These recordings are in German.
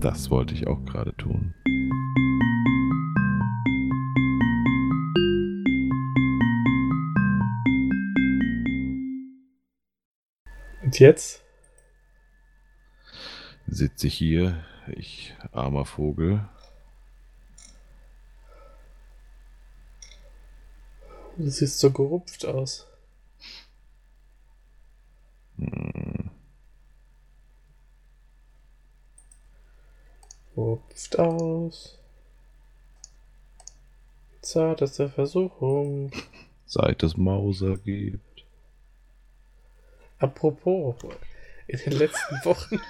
Das wollte ich auch gerade tun. Und jetzt? Sitze ich hier, ich armer Vogel. Du siehst so gerupft aus. Hm. Rupft aus. Zarteste Versuchung. Seit es Mauser gibt. Apropos, in den letzten Wochen.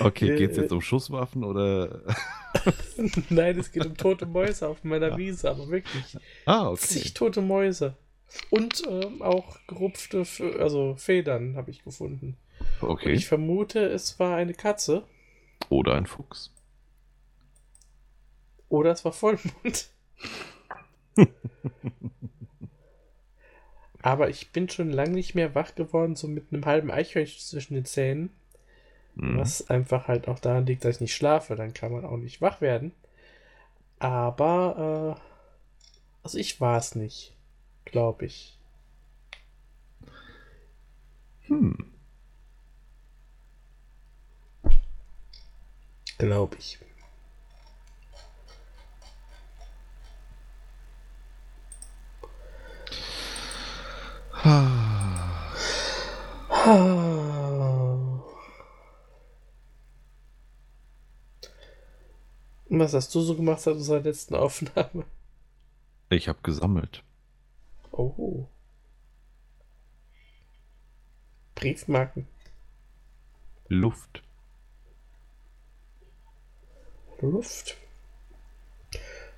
Okay, Äh, geht's jetzt um Schusswaffen oder? Nein, es geht um tote Mäuse auf meiner Wiese, aber wirklich. Ah, okay. Zig tote Mäuse. Und ähm, auch gerupfte, also Federn habe ich gefunden. Okay. Ich vermute, es war eine Katze Oder ein Fuchs. oder es war Vollmond. Aber ich bin schon lange nicht mehr wach geworden, so mit einem halben Eichhörnchen zwischen den Zähnen. Hm. Was einfach halt auch daran liegt, dass ich nicht schlafe. Dann kann man auch nicht wach werden. Aber, äh, also ich war es nicht. Glaube ich. Hm. Glaube ich. Was hast du so gemacht seit unserer letzten Aufnahme? Ich habe gesammelt. Oh. Briefmarken. Luft. Luft.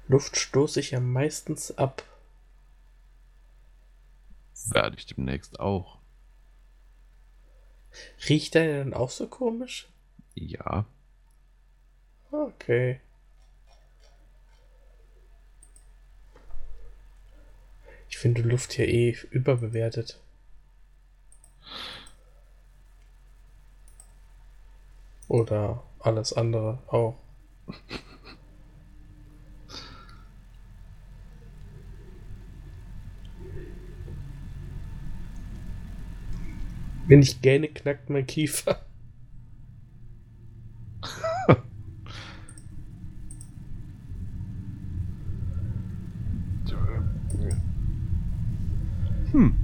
Luft stoße ich ja meistens ab. Werde ich demnächst auch. Riecht der dann auch so komisch? Ja. Okay. Ich finde Luft hier eh überbewertet. Oder alles andere auch. Wenn ich gähne, knackt mein Kiefer. Hm.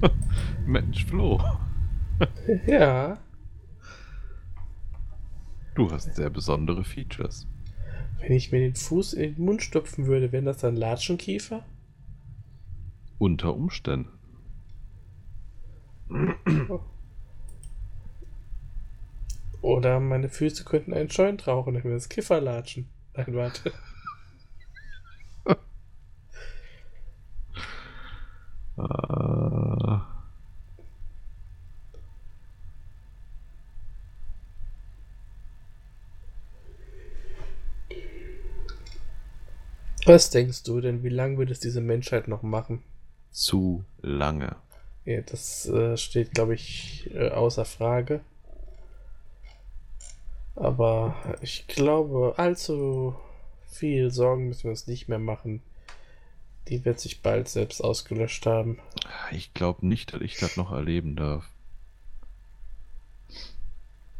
Mensch, Flo. Ja. Du hast sehr besondere Features. Wenn ich mir den Fuß in den Mund stopfen würde, wäre das dann Latschenkiefer? Unter Umständen. Oder meine Füße könnten einen Joint rauchen, dann wäre das Kifferlatschen. Nein, warte. Äh, Was denkst du denn, wie lange wird es diese Menschheit noch machen? zu lange. Ja, das äh, steht, glaube ich, äh, außer Frage. Aber ich glaube, allzu viel Sorgen müssen wir uns nicht mehr machen. Die wird sich bald selbst ausgelöscht haben. Ich glaube nicht, dass ich das noch erleben darf.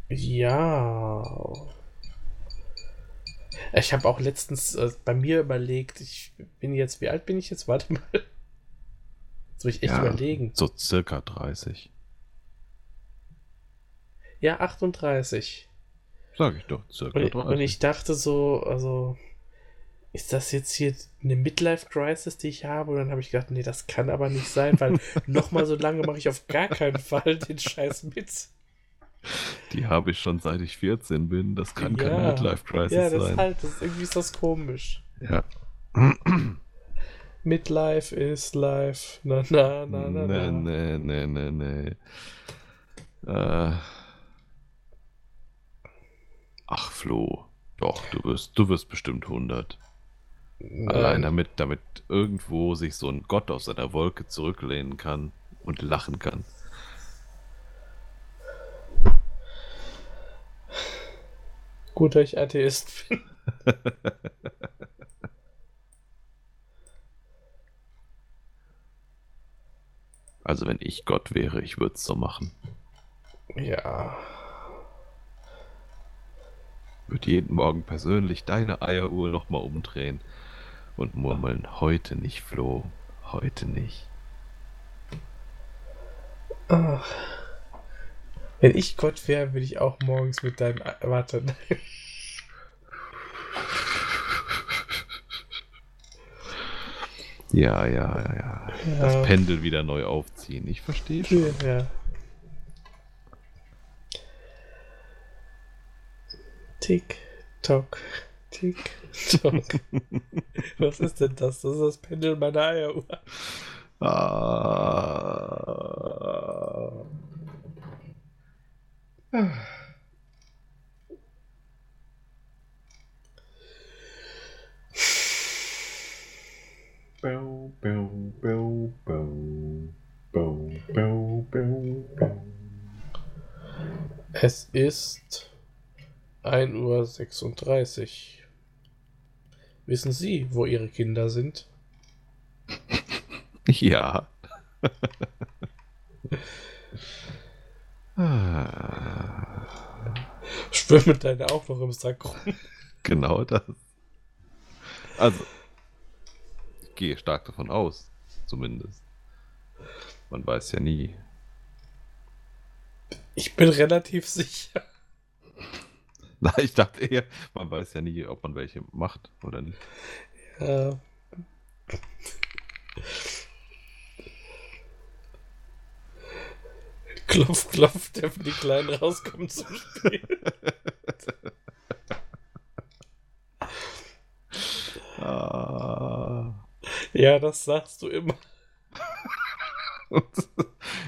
Ja. Ich habe auch letztens äh, bei mir überlegt, ich bin jetzt, wie alt bin ich jetzt? Warte mal. Jetzt muss ich echt Ja. überlegen. So circa 30. Ja, 38. Sag ich doch, circa Und, 30. und ich dachte so, also, ist das jetzt hier eine Midlife-Crisis, die ich habe? Und dann habe ich gedacht, nee, das kann aber nicht sein, weil nochmal so lange mache ich auf gar keinen Fall den Scheiß mit. Die habe ich schon seit ich 14 bin. Das kann Ja. keine Midlife-Crisis Ja, das sein. halt, das, irgendwie ist das komisch. Ja. Midlife is life. Na, na, na, na, nee, na. nee, nee, nee, nee. Äh. Ach, Flo. Doch, du wirst, du wirst bestimmt 100. Allein Nein. damit, damit irgendwo sich so ein Gott aus seiner Wolke zurücklehnen kann und lachen kann. Gut, dass ich Atheist bin. Also wenn ich Gott wäre, ich würde es so machen. Ja. Würde jeden Morgen persönlich deine Eieruhr nochmal umdrehen und murmeln, heute nicht, Flo, heute nicht. Ach. Wenn ich Gott wäre, würde ich auch morgens mit deinem... Ei- Warte. Ja, ja, ja, ja. Das. Pendel wieder neu aufziehen. Ich verstehe schon. Ja. Tick, tock, tick, tock. Was ist denn das? Das ist das Pendel meiner Eieruhr. Ah. Bow, bow, bow, bow. Bow, bow, bow, bow. Es ist 1.36 Uhr. Wissen Sie, wo Ihre Kinder sind? Ja. ah, Schwimmen deine auch noch im Sack rum? genau das. Also, ich gehe stark davon aus, zumindest. Man weiß ja nie. Ich bin relativ sicher. Na, ich dachte eher, man weiß ja nie, ob man welche macht oder nicht. Ja. Klopf, klopf, dürfen die Kleinen rauskommen zum Spiel. Ah. Ja, das sagst du immer.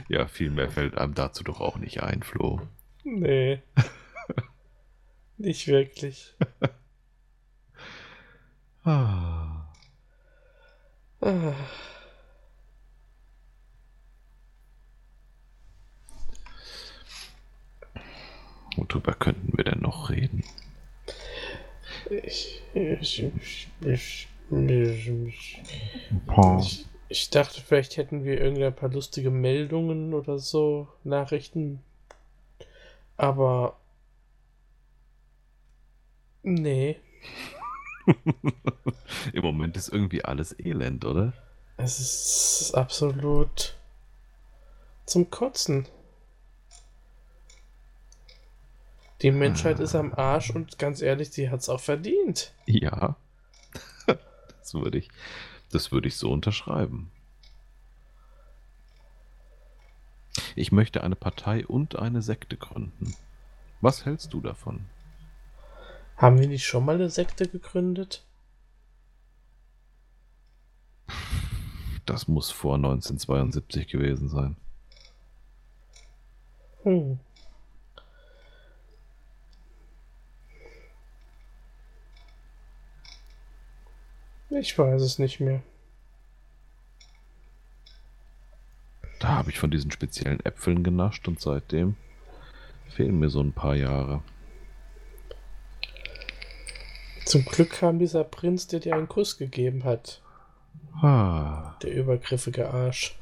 ja, viel mehr fällt einem dazu doch auch nicht ein, Flo. Nee. Nicht wirklich. Ah. Ah. Worüber könnten wir denn noch reden? Ich, ich, ich, ich, ich, Boah. ich, ich dachte, vielleicht hätten wir irgendein paar lustige Meldungen oder so, Nachrichten. Aber. Nee. Im Moment ist irgendwie alles elend, oder? Es ist absolut zum Kotzen. Die Menschheit ist am Arsch und ganz ehrlich, sie hat es auch verdient. Ja. Das würde ich, das würde ich so unterschreiben. Ich möchte eine Partei und eine Sekte gründen. Was hältst du davon? Haben wir nicht schon mal eine Sekte gegründet? Das muss vor 1972 gewesen sein. Hm. Ich weiß es nicht mehr. Da habe ich von diesen speziellen Äpfeln genascht und seitdem fehlen mir so ein paar Jahre. Zum Glück kam dieser Prinz, der dir einen Kuss gegeben hat. Ah, Der übergriffige Arsch.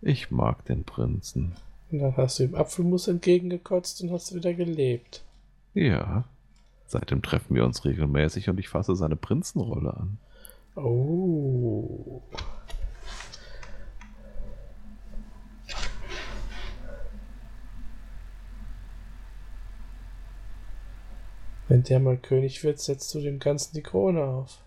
ich mag den Prinzen. Und dann hast du ihm Apfelmus entgegengekotzt und hast wieder gelebt. Ja. Seitdem treffen wir uns regelmäßig und ich fasse seine Prinzenrolle an. Oh. Wenn der mal König wird, setzt du dem Ganzen die Krone auf.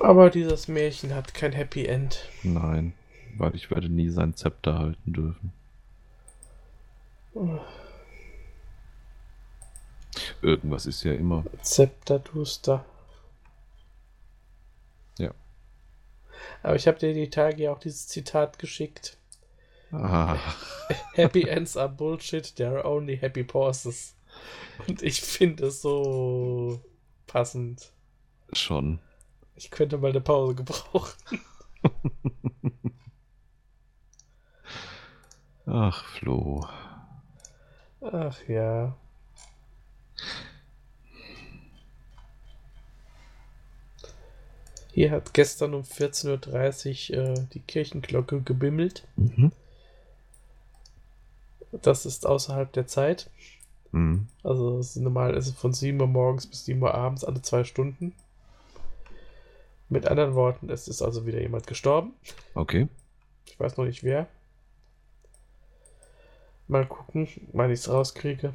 Aber dieses Märchen hat kein Happy End. Nein, weil ich werde nie sein Zepter halten dürfen. Irgendwas ist ja immer. Zepter Duster. Ja. Aber ich habe dir die Tage ja auch dieses Zitat geschickt. Ah, Happy Ends are Bullshit, there are only happy pauses. Und ich finde es so passend. Schon. Ich könnte mal eine Pause gebrauchen. Ach, Flo. Ach ja. Hier hat gestern um 14.30 Uhr äh, die Kirchenglocke gebimmelt. Mhm. Das ist außerhalb der Zeit. Mhm. Also normal ist es von 7 Uhr morgens bis 7 Uhr abends alle zwei Stunden. Mit anderen Worten, es ist also wieder jemand gestorben. Okay. Ich weiß noch nicht wer. Mal gucken, wann ich es rauskriege.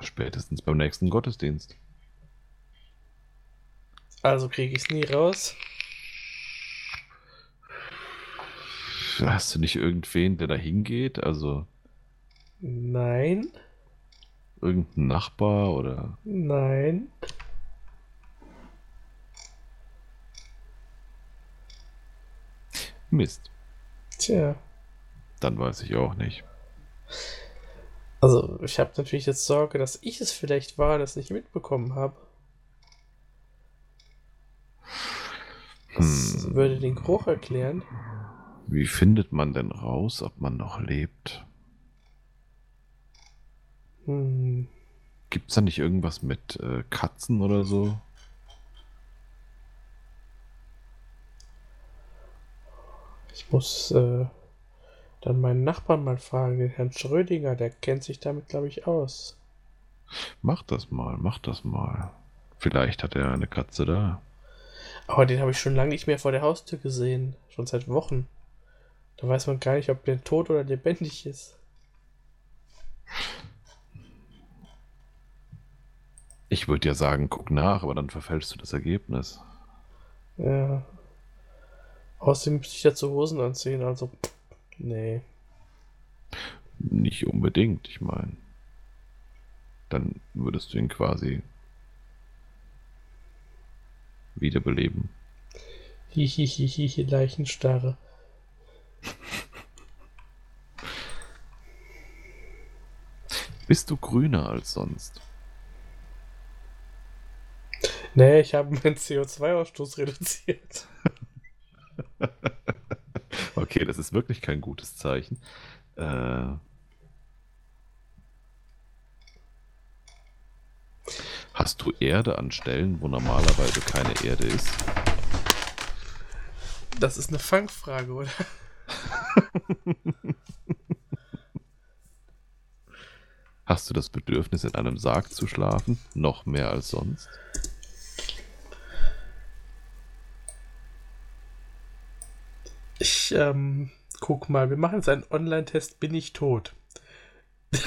Spätestens beim nächsten Gottesdienst. Also kriege ich es nie raus. Hast du nicht irgendwen, der da hingeht? Also Nein, irgendein Nachbar oder. nein. Mist. Tja. Dann weiß ich auch nicht. Also, ich habe natürlich jetzt Sorge, dass ich es vielleicht war, das nicht mitbekommen habe. Das Hm. würde den Geruch erklären. Wie findet man denn raus, ob man noch lebt? Hm. Gibt's da nicht irgendwas mit äh, Katzen oder so? Ich muss äh, dann meinen Nachbarn mal fragen, den Herrn Schrödinger, der kennt sich damit, glaube ich, aus. Mach das mal, mach das mal. Vielleicht hat er eine Katze da. Aber den habe ich schon lange nicht mehr vor der Haustür gesehen. Schon seit Wochen. Da weiß man gar nicht, ob der tot oder lebendig ist. Ich würde ja sagen, guck nach, aber dann verfälschst du das Ergebnis. Ja. Außerdem müsste ich dazu Hosen anziehen, also. Nee. Nicht unbedingt, ich meine. Dann würdest du ihn quasi wiederbeleben. Hihihihi, Leichenstarre. Bist du grüner als sonst? Nee, ich habe meinen CO2-Ausstoß reduziert. Okay, das ist wirklich kein gutes Zeichen. Äh, hast du Erde an Stellen, wo normalerweise keine Erde ist? Das ist eine Fangfrage, oder? Hast du das Bedürfnis, in einem Sarg zu schlafen? Noch mehr als sonst? Ich, ähm, guck mal, wir machen jetzt einen Online-Test, bin ich tot?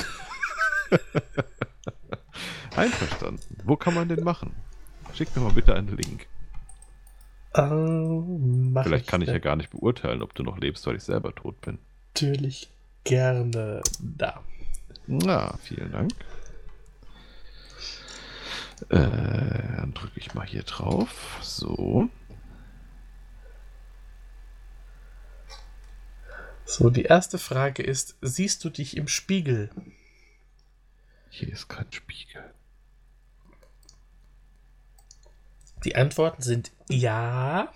Einverstanden. Wo kann man den machen? Schick mir mal bitte einen Link. Ähm, Vielleicht kann ich ja gar nicht beurteilen, ob du noch lebst, weil ich selber tot bin. Natürlich gerne da. Na, vielen Dank. Äh, dann drücke ich mal hier drauf. So. So, die erste Frage ist: Siehst du dich im Spiegel? Hier ist kein Spiegel. Die Antworten sind ja,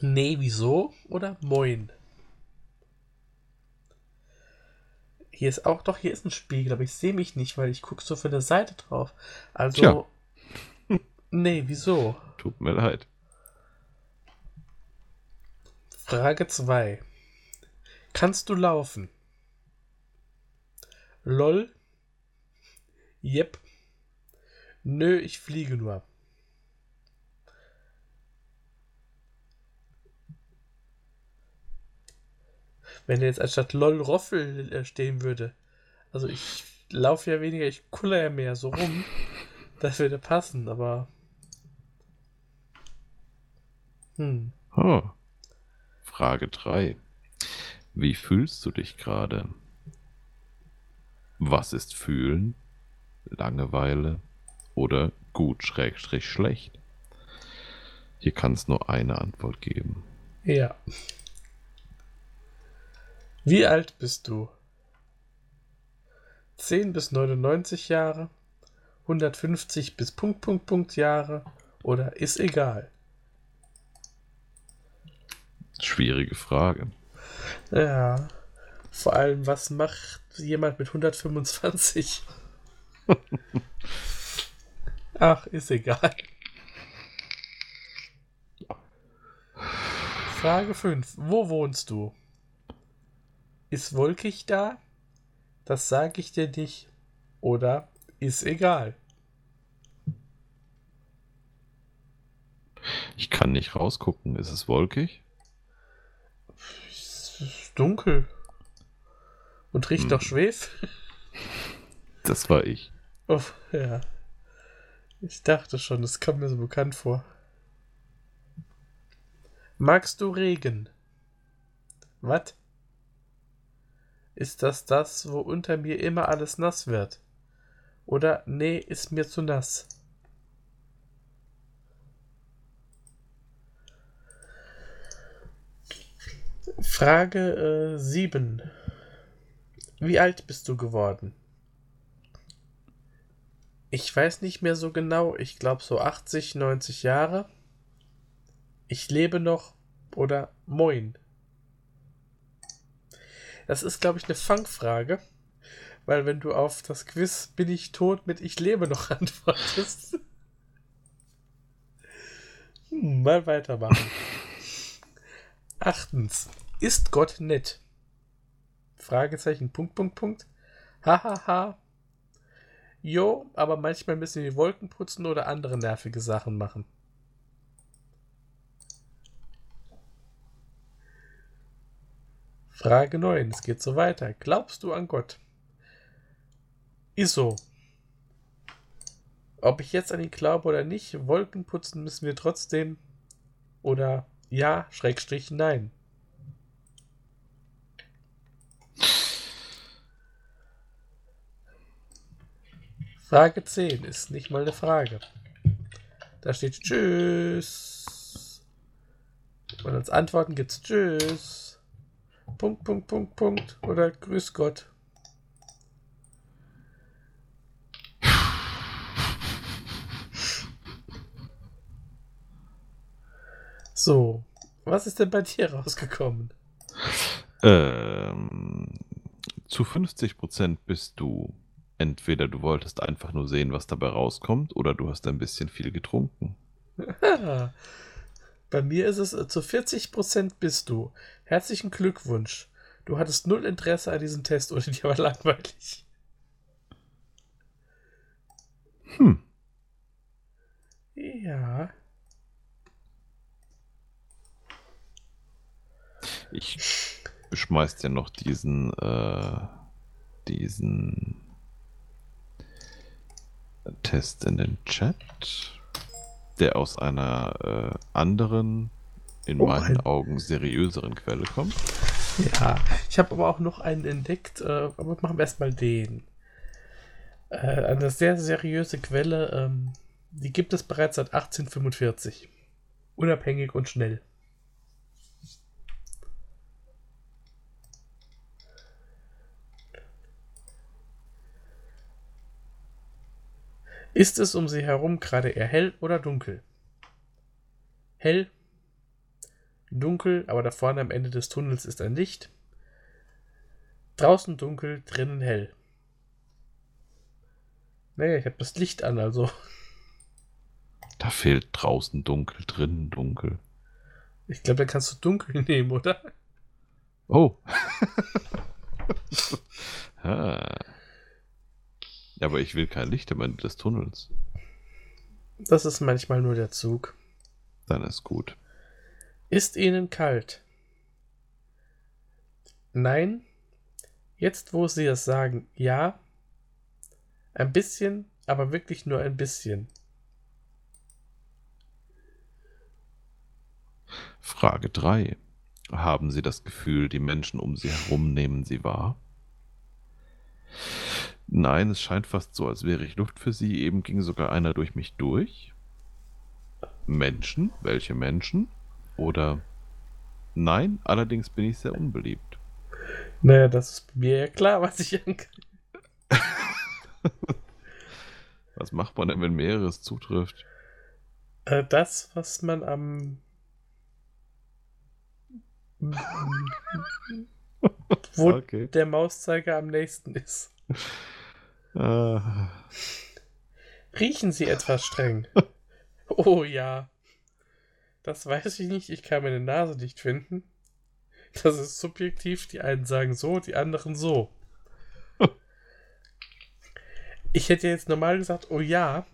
nee, wieso oder moin. Hier ist auch, doch, hier ist ein Spiegel, aber ich sehe mich nicht, weil ich gucke so von der Seite drauf. Also, Tja. nee, wieso? Tut mir leid. Frage 2. Kannst du laufen? Lol. Jep. Nö, ich fliege nur. Wenn jetzt anstatt LOL Roffel äh, stehen würde. Also ich laufe ja weniger, ich kuller ja mehr so rum. Das würde passen, aber. Hm. Oh. Frage 3. Wie fühlst du dich gerade? Was ist fühlen? Langeweile oder gut schrägstrich schlecht? Hier kann es nur eine Antwort geben. Ja. Wie alt bist du? 10 bis 99 Jahre, 150 bis Punkt, Punkt, Punkt Jahre oder ist egal? Schwierige Frage. Ja. Vor allem, was macht jemand mit 125? Ach, ist egal. Frage 5. Wo wohnst du? Ist wolkig da? Das sage ich dir nicht. Oder ist egal. Ich kann nicht rausgucken. Ist es wolkig? Ist dunkel. Und riecht Hm. doch Schwef. Das war ich. Oh, ja. Ich dachte schon, das kommt mir so bekannt vor. Magst du Regen? Was? Ist das das, wo unter mir immer alles nass wird? Oder nee, ist mir zu nass? Frage 7. Wie alt bist du geworden? Ich weiß nicht mehr so genau. Ich glaube so 80, 90 Jahre. Ich lebe noch oder moin. Das ist, glaube ich, eine Fangfrage. Weil wenn du auf das Quiz bin ich tot mit ich lebe noch antwortest. Hm, mal weitermachen. Achtens. Ist Gott nett? Fragezeichen, Punkt, Punkt, Punkt. Hahaha. Jo, aber manchmal müssen wir Wolken putzen oder andere nervige Sachen machen. Frage 9. Es geht so weiter. Glaubst du an Gott? Ist so. Ob ich jetzt an ihn glaube oder nicht, Wolken putzen müssen wir trotzdem. Oder ja, Schrägstrich, nein. Frage 10 ist nicht mal eine Frage. Da steht Tschüss. Und als Antworten gibt's Tschüss. Punkt, Punkt, Punkt, Punkt. Oder Grüß Gott. So, was ist denn bei dir rausgekommen? Ähm, zu 50% bist du entweder du wolltest einfach nur sehen, was dabei rauskommt, oder du hast ein bisschen viel getrunken. Bei mir ist es äh, zu 40% bist du. Herzlichen Glückwunsch. Du hattest null Interesse an diesem Test oder dir war langweilig. Hm. Ja. Ich beschmeiß dir noch diesen, äh, diesen Test in den Chat, der aus einer äh, anderen, in Oh, meinen ein- Augen seriöseren Quelle kommt. Ja. Ich habe aber auch noch einen entdeckt, äh, aber machen wir erstmal den. Äh, eine sehr seriöse Quelle, ähm, die gibt es bereits seit 1845. Unabhängig und schnell. Ist es um sie herum gerade eher hell oder dunkel? Hell, dunkel, aber da vorne am Ende des Tunnels ist ein Licht. Draußen dunkel, drinnen hell. Naja, ich habe das Licht an, also Da fehlt draußen dunkel, drinnen dunkel. ich glaube, da kannst du dunkel nehmen, oder? Oh. ah. Ja, aber ich will kein Licht am Ende des Tunnels. Das ist manchmal nur der Zug. Dann ist gut. Ist Ihnen kalt? Nein. Jetzt, wo Sie es sagen, ja. Ein bisschen, aber wirklich nur ein bisschen. Frage 3. Haben Sie das Gefühl, die Menschen um Sie herum nehmen Sie wahr? Nein, es scheint fast so, als wäre ich Luft für Sie. Eben ging sogar einer durch mich durch. Menschen? Welche Menschen? Oder nein, allerdings bin ich sehr unbeliebt. Naja, das ist mir ja klar, was ich an. Was macht man denn, wenn mehreres zutrifft? Äh, das, was man am. wo Okay. der Mauszeiger am nächsten ist. Ah, Riechen Sie etwas streng? Oh ja. Das weiß ich nicht, ich kann meine Nase nicht finden. Das ist subjektiv, die einen sagen so, die anderen so. Ich hätte jetzt normal gesagt, oh ja.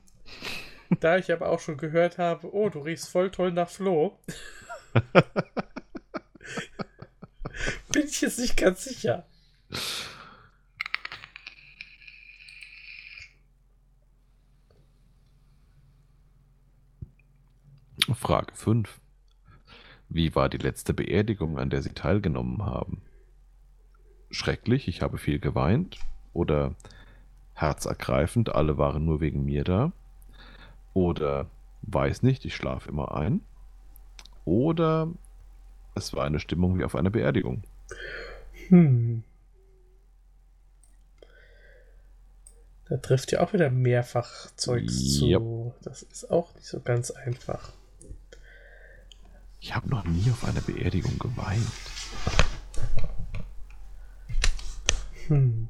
Da ich aber auch schon gehört habe, oh, du riechst voll toll nach Flo. Bin ich jetzt nicht ganz sicher. Frage 5. Wie war die letzte Beerdigung, an der Sie teilgenommen haben? Schrecklich, ich habe viel geweint. Oder herzergreifend, alle waren nur wegen mir da. Oder weiß nicht, ich schlafe immer ein. Oder es war eine Stimmung wie auf einer Beerdigung. Hm. Da trifft ja auch wieder mehrfach Zeugs Yep. zu. Das ist auch nicht so ganz einfach. Ich habe noch nie auf einer Beerdigung geweint. Hm.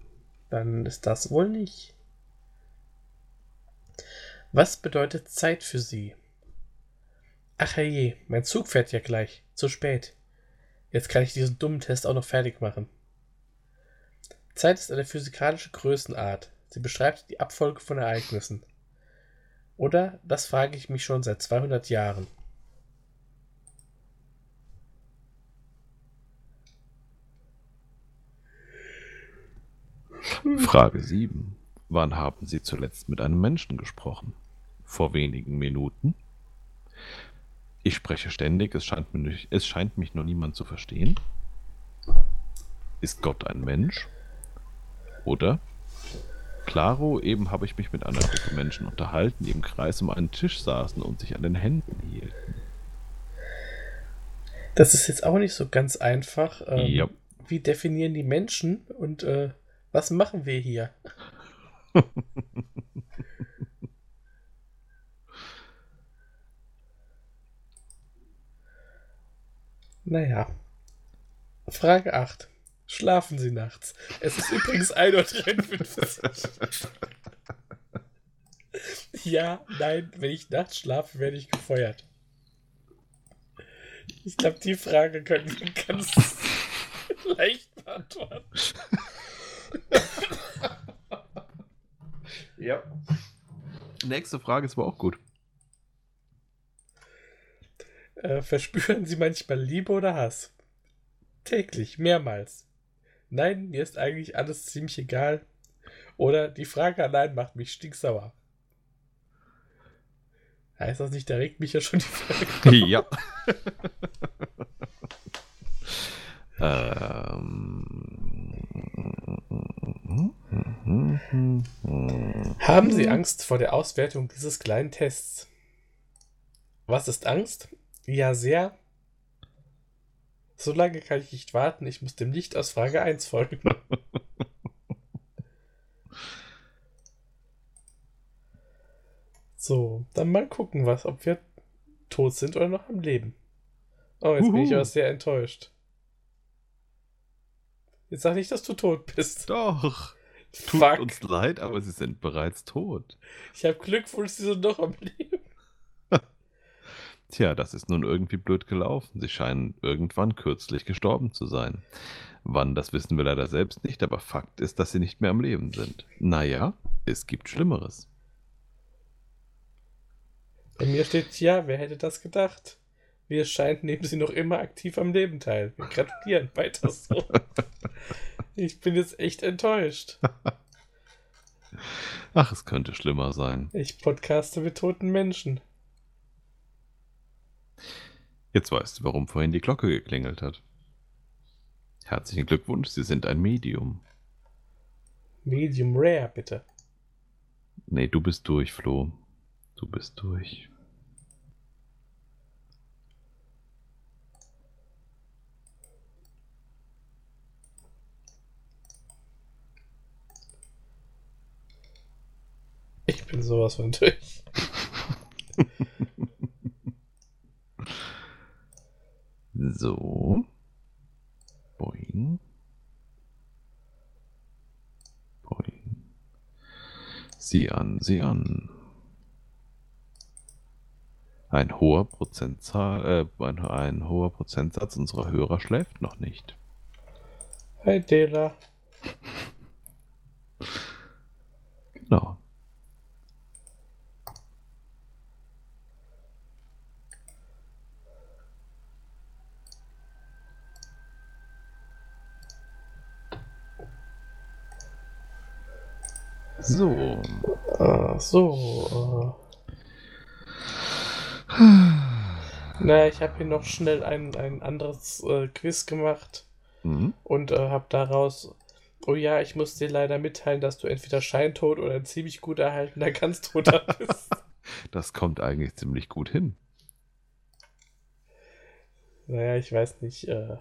Dann ist das wohl nicht. Was bedeutet Zeit für Sie? Ach herrje, mein Zug fährt ja gleich. Zu spät. Jetzt kann ich diesen dummen Test auch noch fertig machen. Zeit ist eine physikalische Größenart. Sie beschreibt die Abfolge von Ereignissen. Oder, das frage ich mich schon seit 200 Jahren. Frage 7. Wann haben Sie zuletzt mit einem Menschen gesprochen? Vor wenigen Minuten? Ich spreche ständig, es scheint, mir nicht, es scheint mich nur niemand zu verstehen. Ist Gott ein Mensch? Oder? Claro, eben habe ich mich mit einer Gruppe Menschen unterhalten, die im Kreis um einen Tisch saßen und sich an den Händen hielten. Das ist jetzt auch nicht so ganz einfach. Ähm, Ja. Wie definieren die Menschen und äh, was machen wir hier? naja. Frage 8. Schlafen Sie nachts? Es ist übrigens 1.53 Uhr. ja, nein, wenn ich nachts schlafe, werde ich gefeuert. Ich glaube, die Frage können wir ganz leicht beantworten. Ja. Nächste Frage ist aber auch gut. Äh, verspüren Sie manchmal Liebe oder Hass? Täglich, mehrmals. Nein, mir ist eigentlich alles ziemlich egal. Oder die Frage allein macht mich stinksauer. Heißt das nicht, da regt mich ja schon die Frage. ja. ähm. Haben Sie Angst vor der Auswertung dieses kleinen Tests? Was ist Angst? Ja, sehr. So lange kann ich nicht warten, ich muss dem nicht aus Frage 1 folgen. so, dann mal gucken, was, ob wir tot sind oder noch am Leben. Oh, jetzt bin ich aber sehr enttäuscht. Jetzt sag nicht, dass du tot bist. Doch. Tut Fuck. uns leid, aber sie sind bereits tot. Ich habe Glückwunsch, sie sind noch am Leben. Tja, das ist nun irgendwie blöd gelaufen. Sie scheinen irgendwann kürzlich gestorben zu sein. Wann, das wissen wir leider selbst nicht, aber Fakt ist, dass sie nicht mehr am Leben sind. Naja, es gibt Schlimmeres. Bei mir steht, ja, wer hätte das gedacht? Wie es scheint, nehmen sie noch immer aktiv am Leben teil. Wir gratulieren, weiter so. Ich bin jetzt echt enttäuscht. Ach, es könnte schlimmer sein. Ich podcaste mit toten Menschen. Jetzt weißt du, warum vorhin die Glocke geklingelt hat. Herzlichen Glückwunsch, Sie sind ein Medium. Medium Rare, bitte. Nee, du bist durch, Flo. Du bist durch. Bin sowas von durch. So. Boing. Boing. Sieh an, sieh an. Ein hoher Prozentzahl, äh, ein, ein hoher Prozentsatz unserer Hörer schläft noch nicht. Hi Dela. Genau. So. So. Äh. Na, ich habe hier noch schnell ein, ein anderes äh, Quiz gemacht Mhm. und äh, habe daraus. Oh ja, ich muss dir leider mitteilen, dass du entweder scheintot oder ein ziemlich gut erhaltener Ganztoter bist. Das kommt eigentlich ziemlich gut hin. naja, ich weiß nicht, äh,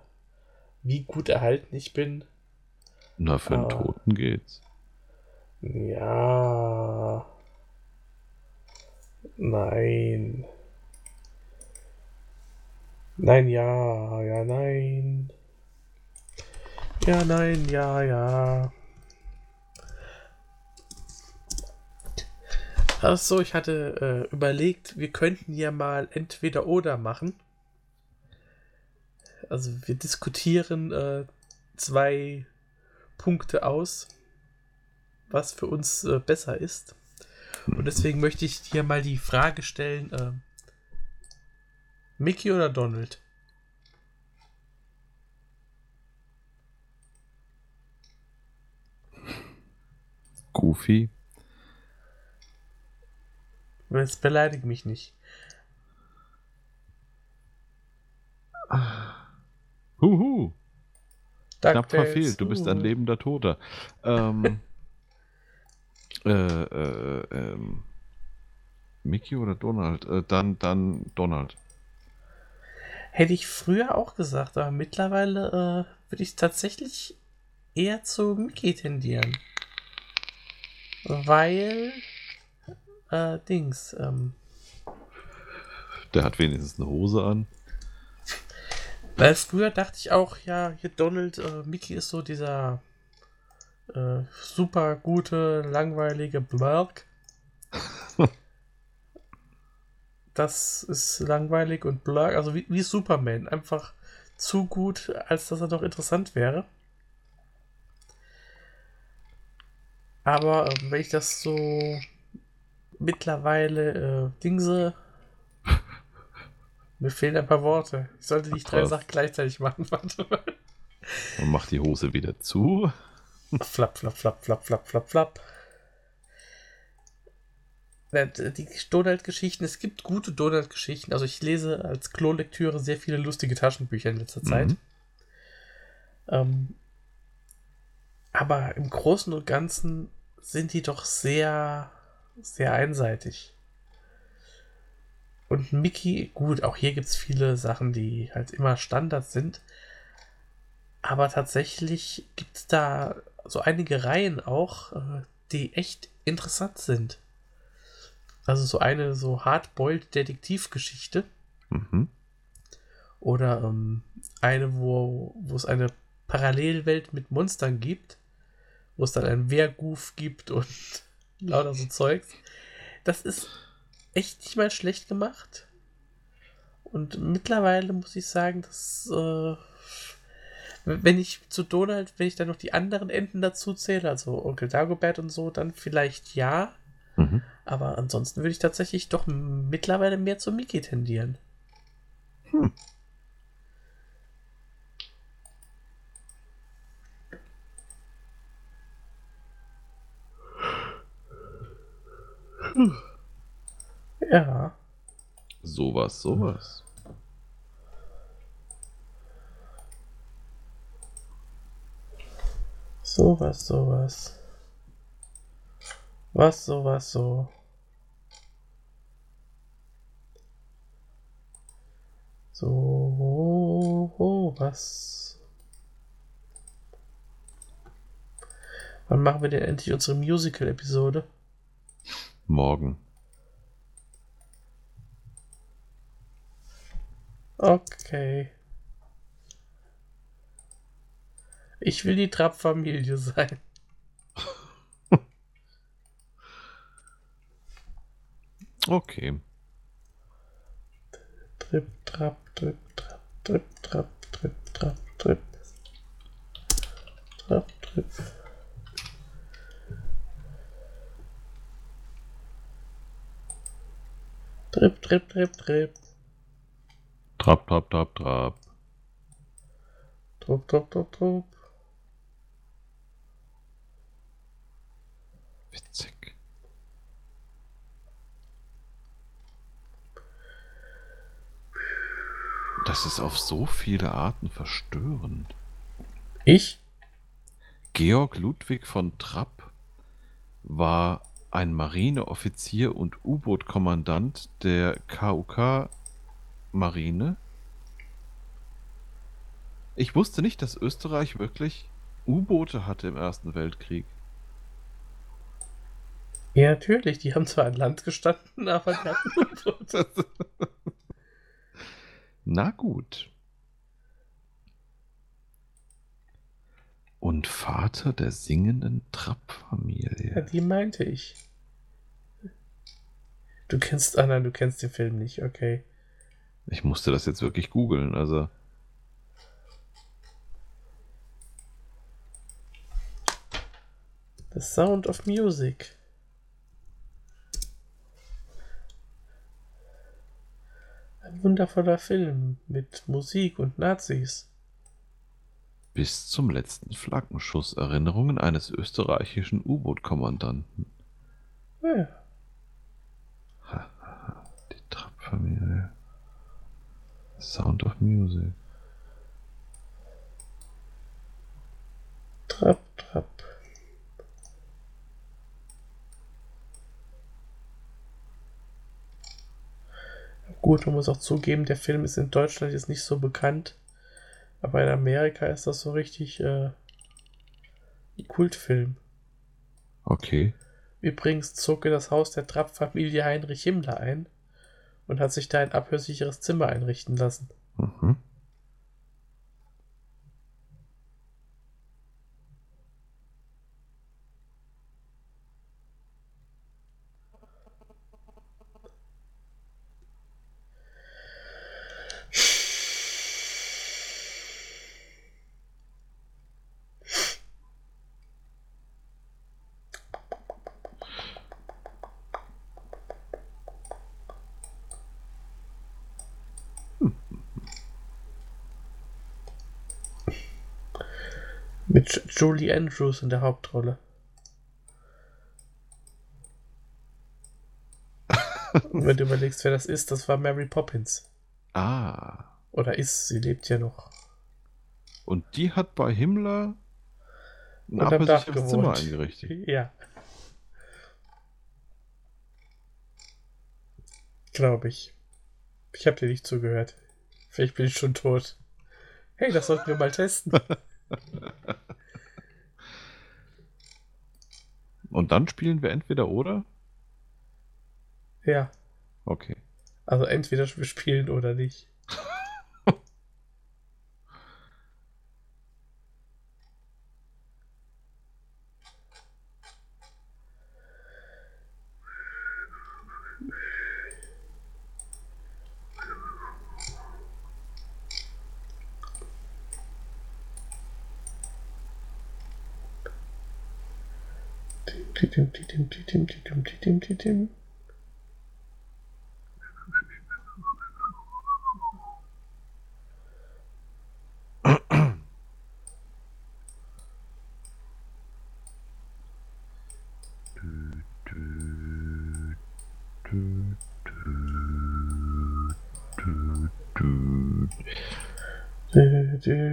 wie gut erhalten ich bin. Na, für einen. Toten geht's. Ja. Nein. Nein, ja, ja, nein. Ja, nein, ja, ja. Achso, ich hatte äh, überlegt, wir könnten ja mal entweder oder machen. Also wir diskutieren äh, zwei Punkte aus, was für uns äh, besser ist. Und deswegen möchte ich dir mal die Frage stellen, äh, Mickey oder Donald? Goofy. Jetzt beleidige mich nicht. Huhu. Knapp verfehlt. Du bist ein uh. lebender Toter. Ähm. äh, äh, ähm. Mickey oder Donald? Äh, dann, dann Donald. Hätte ich früher auch gesagt, aber mittlerweile äh, würde ich tatsächlich eher zu Mickey tendieren. Weil, äh, Dings, ähm, Der hat wenigstens eine Hose an. weil früher dachte ich auch, ja, hier Donald, äh, Mickey ist so dieser äh, super gute, langweilige Blurk. das ist langweilig und Blurk, also wie, wie Superman, einfach zu gut, als dass er noch interessant wäre. Aber ähm, wenn ich das so mittlerweile äh, Dingse, mir fehlen ein paar Worte. Ich sollte nicht drei? Sachen gleichzeitig machen. Warte mal. Und macht die Hose wieder zu. Flap, flap, flap, flap, flap, flap, flap. D- Die Donald-Geschichten, es gibt gute Donald-Geschichten. Also ich lese als Klolektüre sehr viele lustige Taschenbücher in letzter Zeit. Mhm. Ähm, aber im Großen und Ganzen sind die doch sehr, sehr einseitig. Und Mickey, gut, auch hier gibt es viele Sachen, die halt immer Standard sind. Aber tatsächlich gibt es da so einige Reihen auch, äh, die echt interessant sind. Also so eine so hardboiled Detektivgeschichte Mhm. oder ähm, eine, wo, wo es eine Parallelwelt mit Monstern gibt, wo es dann einen Wehrgoof gibt und lauter so Zeugs. Das ist echt nicht mal schlecht gemacht. Und mittlerweile muss ich sagen, dass äh, wenn ich zu Donald, wenn ich dann noch die anderen Enden dazu zähle, also Onkel Dagobert und so, dann vielleicht ja. Mhm. Aber ansonsten würde ich tatsächlich doch mittlerweile mehr zu Mickey tendieren. Ja. Sowas, sowas. Sowas, sowas. Was, sowas, so. So, was. Wann machen wir denn endlich unsere Musical-Episode? Morgen. Okay. Ich will die Trapp-Familie sein. Okay. Trip, Trapp, Trip, Trapp, Trip, Trapp, Trip, Trapp, Trip. Trapp, Trip. Trip, Trip, Trip, Trip. Trab, trab, trab, trab. Trupp, trupp, trupp, trupp. Witzig. Das ist auf so viele Arten verstörend. Ich? Georg Ludwig von Trapp war ein Marineoffizier und U-Boot-Kommandant der KUK Marine. Ich wusste nicht, dass Österreich wirklich U-Boote hatte im Ersten Weltkrieg. Ja, natürlich. Die haben zwar an Land gestanden, aber die hatten. Na gut. Und Vater der singenden Ja, Trapp-Familie. die meinte ich. Du kennst, ah nein, du kennst den Film nicht, okay. Ich musste das jetzt wirklich googeln. Also, The Sound of Music. Ein wundervoller Film mit Musik und Nazis. bis zum letzten Flaggenschuss Erinnerungen eines österreichischen U-Boot-Kommandanten. Ja, Die Trapp-Familie. Sound of Music. trapp, trapp. Gut, man muss auch zugeben, der Film ist in Deutschland jetzt nicht so bekannt. Aber in Amerika ist das so richtig äh, ein Kultfilm. Okay. Übrigens zog in das Haus der Trapp-Familie Heinrich Himmler ein und hat sich da ein abhörsicheres Zimmer einrichten lassen. Mhm. Mit J- Julie Andrews in der Hauptrolle. Und wenn du überlegst, wer das ist, das war Mary Poppins. Ah. Oder ist, sie lebt ja noch. Und die hat bei Himmler ein abhörsicheres Zimmer eingerichtet. Ja. Glaube ich. Ich habe dir nicht zugehört. Vielleicht bin ich schon tot. Hey, das sollten wir mal testen. Und dann spielen wir entweder oder? ja. Okay. Also entweder wir spielen oder nicht.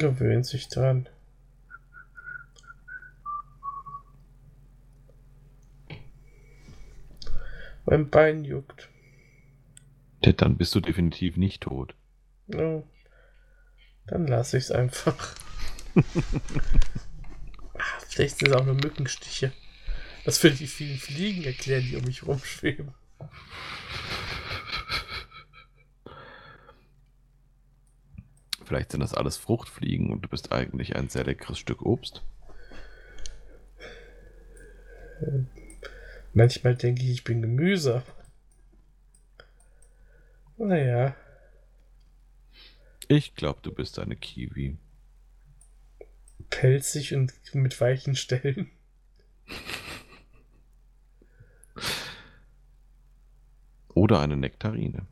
gewöhnt sich dran. Mein Bein juckt. Ted, dann bist du definitiv nicht tot. No. Dann lasse ich es einfach. Ah, Vielleicht sind es auch nur Mückenstiche. Das würde die vielen Fliegen erklären, die um mich rumschweben. Vielleicht sind das alles Fruchtfliegen und du bist eigentlich ein sehr leckeres Stück Obst. Manchmal denke ich, ich bin Gemüse. Naja, Ich glaube, du bist eine Kiwi. pelzig und mit weichen Stellen. Oder eine Nektarine.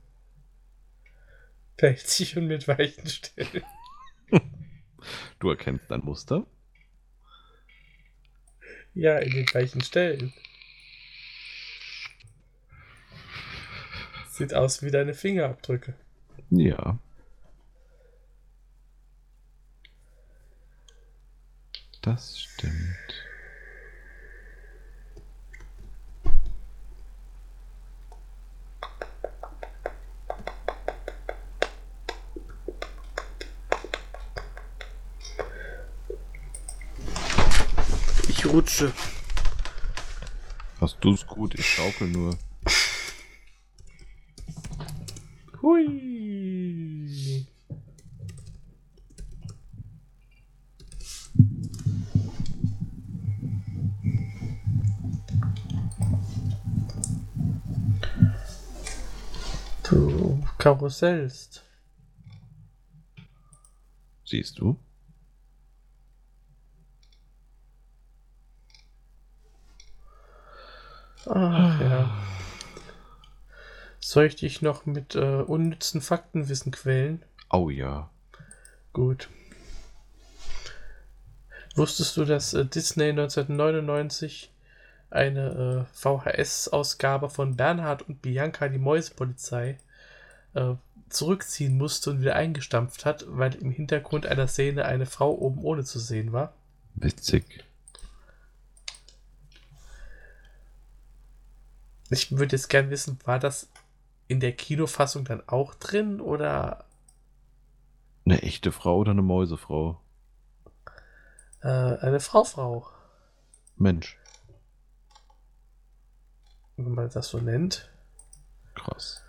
Pelzig und mit weichen Stellen. Du erkennst dein Muster? Ja, in den weichen Stellen. Sieht aus wie deine Fingerabdrücke. Ja. Das stimmt. Ich rutsche. Hast du's gut? Ich schaukel nur. Hui. Du karussellst. Siehst du? Ach ja. Soll ich dich noch mit äh, unnützen Faktenwissen quälen? Oh ja. Gut. Wusstest du, dass äh, Disney 1999 eine äh, VHS-Ausgabe von Bernhard und Bianca, die Mäusepolizei, äh, zurückziehen musste und wieder eingestampft hat, weil im Hintergrund einer Szene eine Frau oben ohne zu sehen war? Witzig. Ich würde jetzt gern wissen, war das in der Kinofassung dann auch drin oder Eine echte Frau oder eine Mäusefrau? äh, eine Frau-Frau, Mensch. wenn man das so nennt? Krass.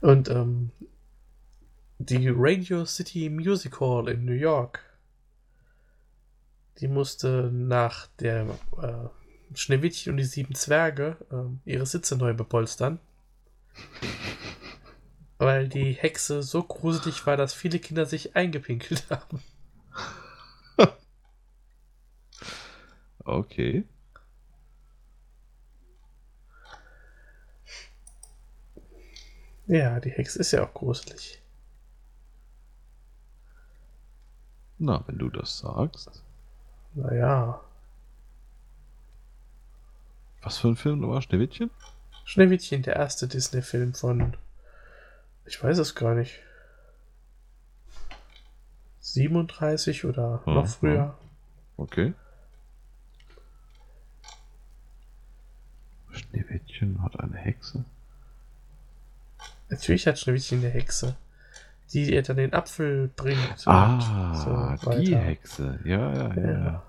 Und ähm, die Radio City Music Hall in New York, die musste nach der äh, Schneewittchen und die sieben Zwerge äh, ihre Sitze neu bepolstern. Weil die Hexe so gruselig war, dass viele Kinder sich eingepinkelt haben. Okay. Ja, die Hexe ist ja auch gruselig. Na, wenn du das sagst. Naja. Was für ein Film war Schneewittchen? Schneewittchen, der erste Disney-Film von. Ich weiß es gar nicht. 37 oder Mhm, noch früher. Okay. Schneewittchen hat eine Hexe. Natürlich hat Schneewittchen eine Hexe, die ihr dann den Apfel bringt. Ah, so die. Hexe. Ja, ja, ja. Ja.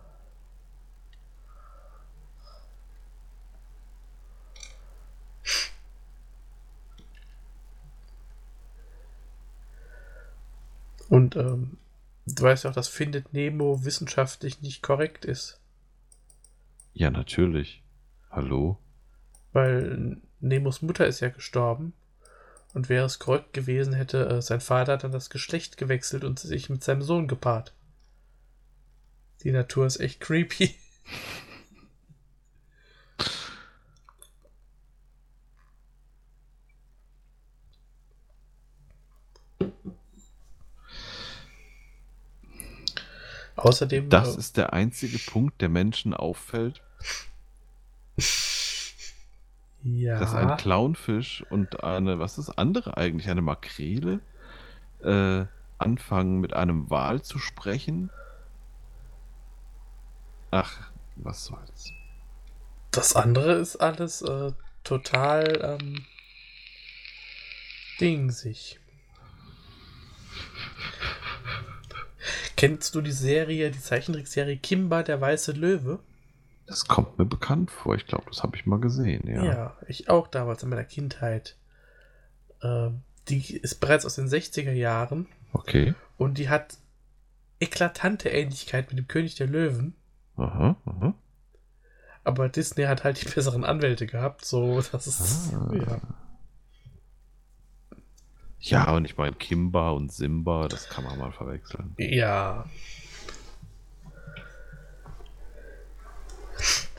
Und ähm, du weißt ja auch, dass Findet Nemo wissenschaftlich nicht korrekt ist. Ja, natürlich. Hallo? Weil Nemos Mutter ist ja gestorben. Und wäre es korrekt gewesen, hätte äh, sein Vater dann das Geschlecht gewechselt und sich mit seinem Sohn gepaart. Die Natur ist echt creepy. Außerdem. Das äh, ist der einzige Punkt, der Menschen auffällt, ja. dass ein Clownfisch und eine, was ist andere eigentlich, eine Makrele, äh, anfangen mit einem Wal zu sprechen. Ach, was soll's. Das andere ist alles äh, total ähm, dingsig. Kennst du die Serie, die Zeichentrickserie Kimba, der weiße Löwe? Das kommt mir bekannt vor. Ich glaube, das habe ich mal gesehen, ja. Ja. ich auch damals in meiner Kindheit. Ähm, die ist bereits aus den 60er Jahren Okay. und die hat eklatante Ähnlichkeit mit dem König der Löwen. Aha, aha. Aber Disney hat halt die besseren Anwälte gehabt, so das ist. Ah. Ja. Ja, und ich meine, Kimba und Simba, das kann man mal verwechseln. ja.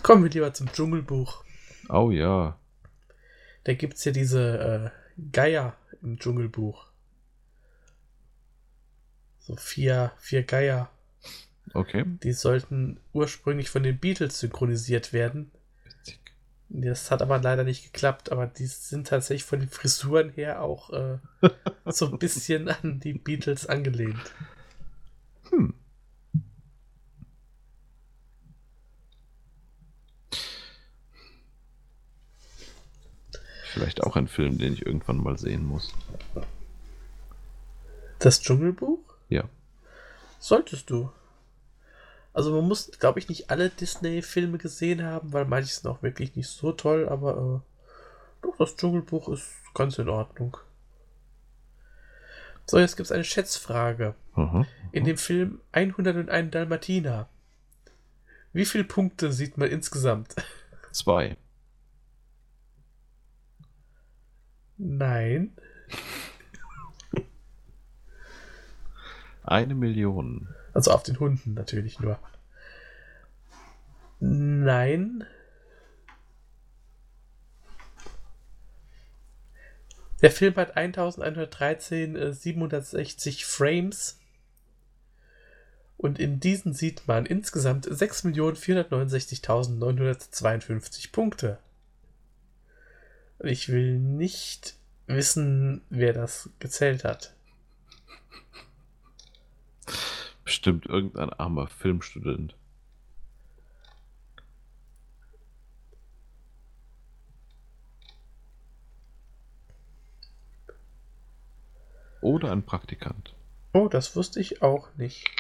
Kommen wir lieber zum Dschungelbuch. Oh ja. Da gibt es ja diese äh, Geier im Dschungelbuch. So vier, vier Geier. Okay. Die sollten ursprünglich von den Beatles synchronisiert werden. Das hat aber leider nicht geklappt, aber die sind tatsächlich von den Frisuren her auch äh, so ein bisschen an die Beatles angelehnt. Hm. Vielleicht auch ein Film, den ich irgendwann mal sehen muss. Das Dschungelbuch? Ja. Solltest du. Also man muss, glaube ich, nicht alle Disney-Filme gesehen haben, weil manche sind auch wirklich nicht so toll, aber äh, doch, das Dschungelbuch ist ganz in Ordnung. So, jetzt gibt es eine Schätzfrage. Aha. In dem Film 101 Dalmatiner. Wie viele Punkte sieht man insgesamt? Zwei. Nein. Eine Million. Also auf den Hunden natürlich nur. Nein. Der Film hat 1113 äh, 760 Frames. Und in diesen sieht man insgesamt 6.469.952 Punkte. Ich will nicht wissen, wer das gezählt hat. Bestimmt irgendein armer Filmstudent. Oder ein Praktikant. Oh, das wusste ich auch nicht.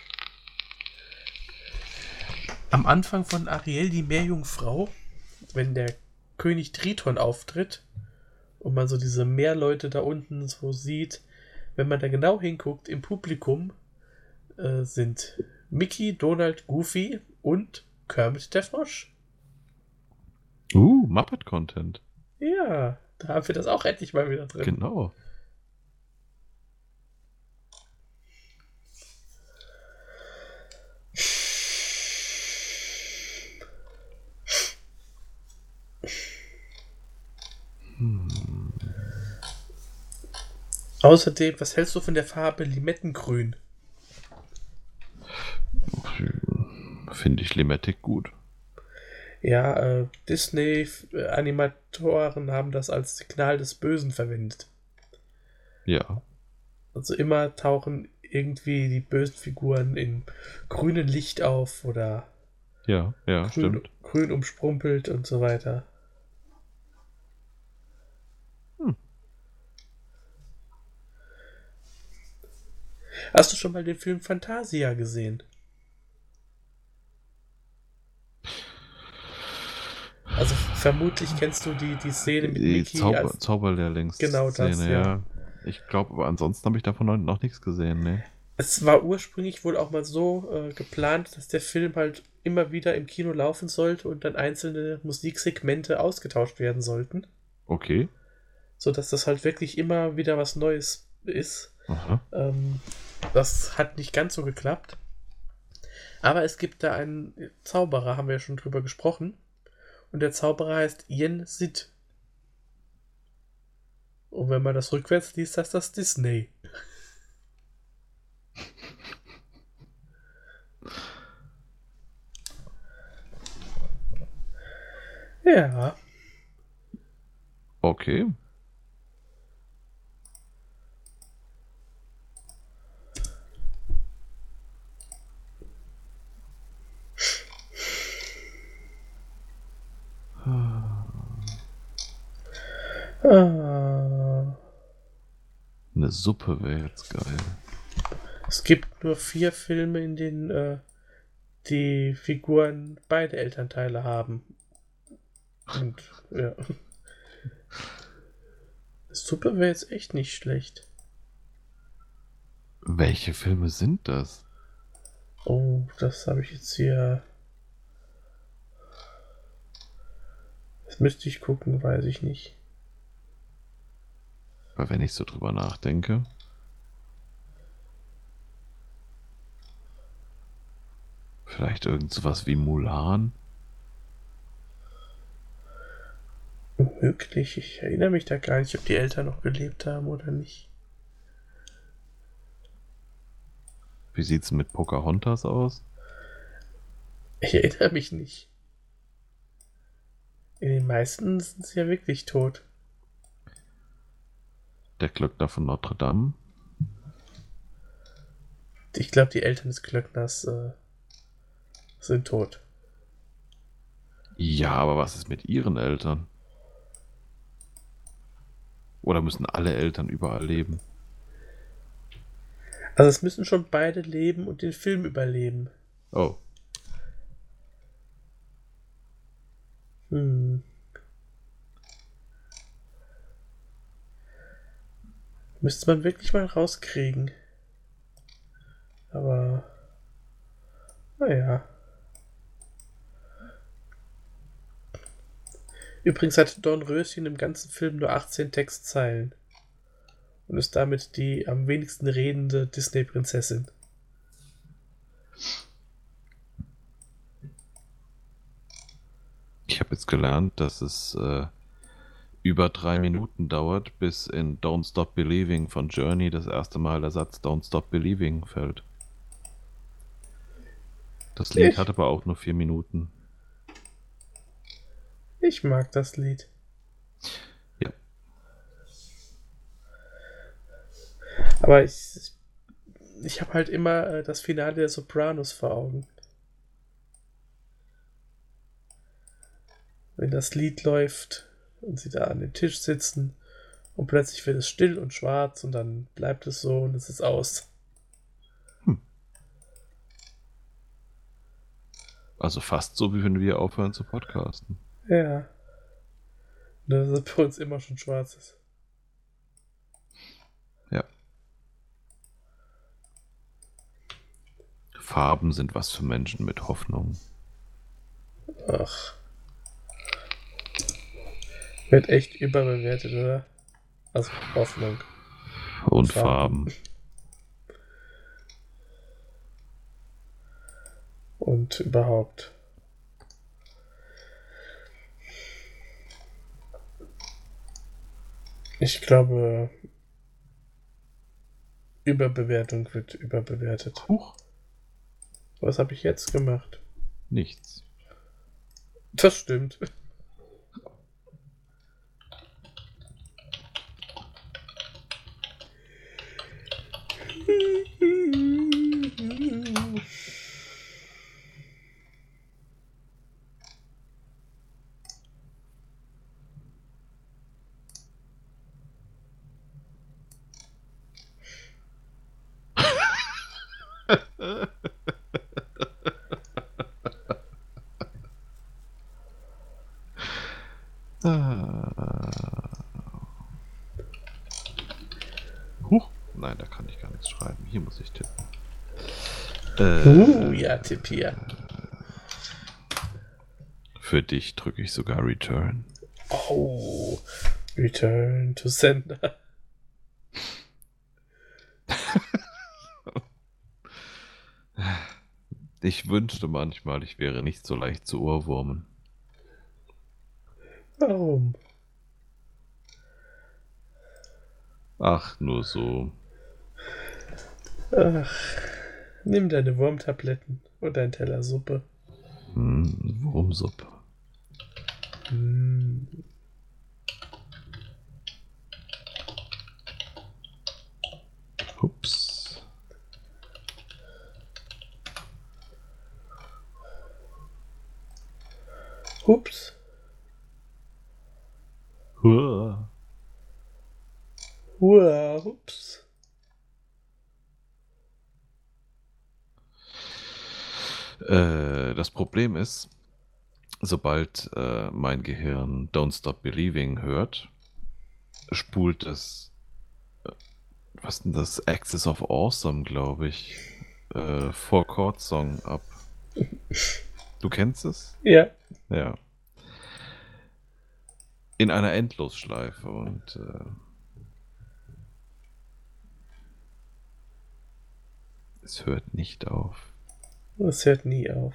Am Anfang von Ariel, die Meerjungfrau, wenn der König Triton auftritt und man so diese Meerleute da unten so sieht, wenn man da genau hinguckt, im Publikum äh, sind Mickey, Donald, Goofy und Kermit der Frosch. Uh, Muppet-Content. Ja, da haben wir das auch endlich mal wieder drin. Genau. Außerdem, was hältst du von der Farbe Limettengrün? Finde ich Limetic gut. Ja, äh, Disney-Animatoren haben das als Signal des Bösen verwendet. Ja. Also immer tauchen irgendwie die bösen Figuren in grünem Licht auf oder Ja, ja, grün, stimmt. grün umsprumpelt und so weiter. Hm. Hast du schon mal den Film Fantasia gesehen? Also vermutlich kennst du die, die Szene mit Die Mickey Zauber, als Zauberlehrlings. Genau das, Szene, ja. Ich glaube, aber ansonsten habe ich davon noch, noch nichts gesehen, ne? Es war ursprünglich wohl auch mal so äh, geplant, dass der Film halt immer wieder im Kino laufen sollte und dann einzelne Musiksegmente ausgetauscht werden sollten, Okay. sodass das halt wirklich immer wieder was Neues ist. Ähm, das hat nicht ganz so geklappt. Aber es gibt da einen Zauberer, haben wir ja schon drüber gesprochen. Und der Zauberer heißt Yen Sid. Und wenn man das rückwärts liest, heißt das Disney. ja. Okay. Ah. Eine Suppe wäre jetzt geil. Es gibt nur vier Filme, in denen äh, die Figuren beide Elternteile haben. Und ja. Suppe wäre jetzt echt nicht schlecht. Welche Filme sind das? Oh, das habe ich jetzt hier. Das müsste ich gucken, weiß ich nicht. Weil wenn ich so drüber nachdenke. Vielleicht irgend sowas wie Mulan? Möglich. Ich erinnere mich da gar nicht, ob die Eltern noch gelebt haben oder nicht. Wie sieht's mit Pocahontas aus? Ich erinnere mich nicht. In den meisten sind sie ja wirklich tot. Der Glöckner von Notre Dame? Ich glaube, die Eltern des Glöckners äh, sind tot. Ja, aber was ist mit ihren Eltern? Oder müssen alle Eltern überall leben? Also es müssen schon beide leben und den Film überleben. Oh. Hm. Müsste man wirklich mal rauskriegen. Aber. Naja. Übrigens hat Don Röschen im ganzen Film nur 18 Textzeilen. Und ist damit die am wenigsten redende Disney-Prinzessin. Ich habe jetzt gelernt, dass es äh, über drei Minuten dauert, bis in Don't Stop Believing von Journey das erste Mal der Satz Don't Stop Believing fällt. Das Lied Ich- hat aber auch nur vier Minuten. Ich mag das Lied. Ja. Aber ich, ich habe halt immer äh, das Finale der Sopranos vor Augen. Wenn das Lied läuft und sie da an dem Tisch sitzen und plötzlich wird es still und schwarz und dann bleibt es so und es ist aus. Also fast so, wie wenn wir aufhören zu podcasten. Ja. Dass es bei uns immer schon schwarz ist. Ja. Farben sind was für Menschen mit Hoffnung. Ach. Wird echt überbewertet, oder? Also Hoffnung. Und Farben. Farben. Und überhaupt. Ich glaube, Überbewertung wird überbewertet. Huch. Was habe ich jetzt gemacht? Nichts. Das stimmt. Ah. Huch. Nein, da kann ich gar nichts schreiben. Hier muss ich tippen. Äh, Hier. Für dich drücke ich sogar Return. Oh, Return to Sender. Ich wünschte manchmal, ich wäre nicht so leicht zu Ohrwurmen. Warum? Ach, nur so. Ach, nimm deine Wurmtabletten und ein Teller Suppe. Hm, Wurmsuppe. Hm. Ups. Ups. Huah. Uah, ups. Äh, das Problem ist, sobald äh, mein Gehirn Don't Stop Believing hört, spult es, äh, was denn das? Axis of Awesome, glaube ich, äh, Four Chord Song ab. Du kennst es? Ja. Ja. In einer Endlosschleife und äh, es hört nicht auf. Das hört nie auf.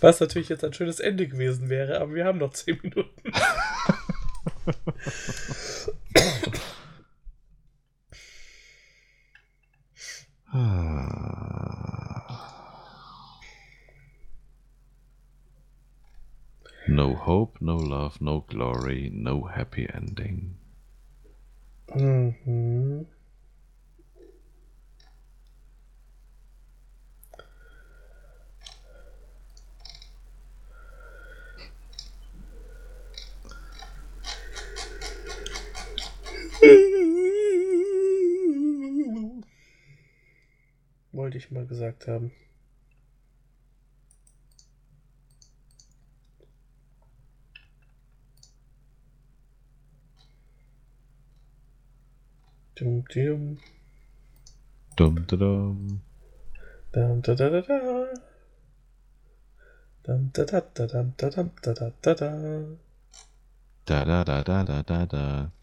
Was natürlich jetzt ein schönes Ende gewesen wäre, aber wir haben noch 10 Minuten. No hope, no love, no glory, no happy ending. Mhm. Wollte ich mal gesagt haben. Dum, dum, Dum, da, dum. dum, da, da, da, da. Dum, da, da, da, dum, da, dum, da, da, da, da. Da, da, da, da, da, da, da.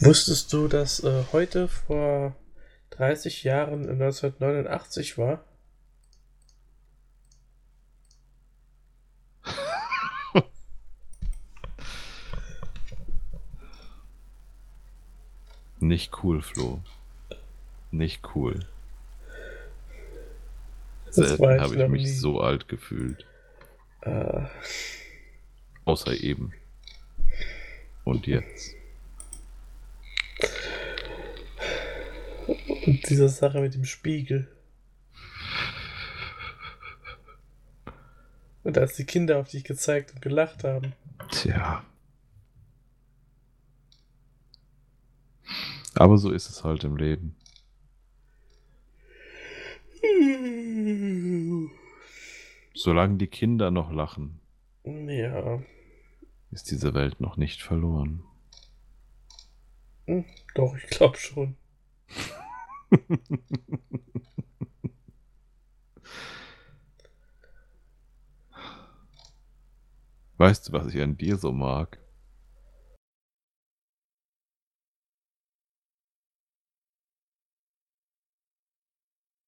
Wusstest du, dass äh, heute vor 30 Jahren 1989 war? Nicht cool, Flo. Nicht cool. Selten habe ich mich nie. so alt gefühlt. Äh, Außer eben. Und jetzt. Und diese Sache mit dem Spiegel. Und als die Kinder auf dich gezeigt und gelacht haben. Tja. Aber so ist es halt im Leben. Solange die Kinder noch lachen, Ja, ist diese Welt noch nicht verloren. hm, doch, ich glaube schon. Weißt du, was ich an dir so mag?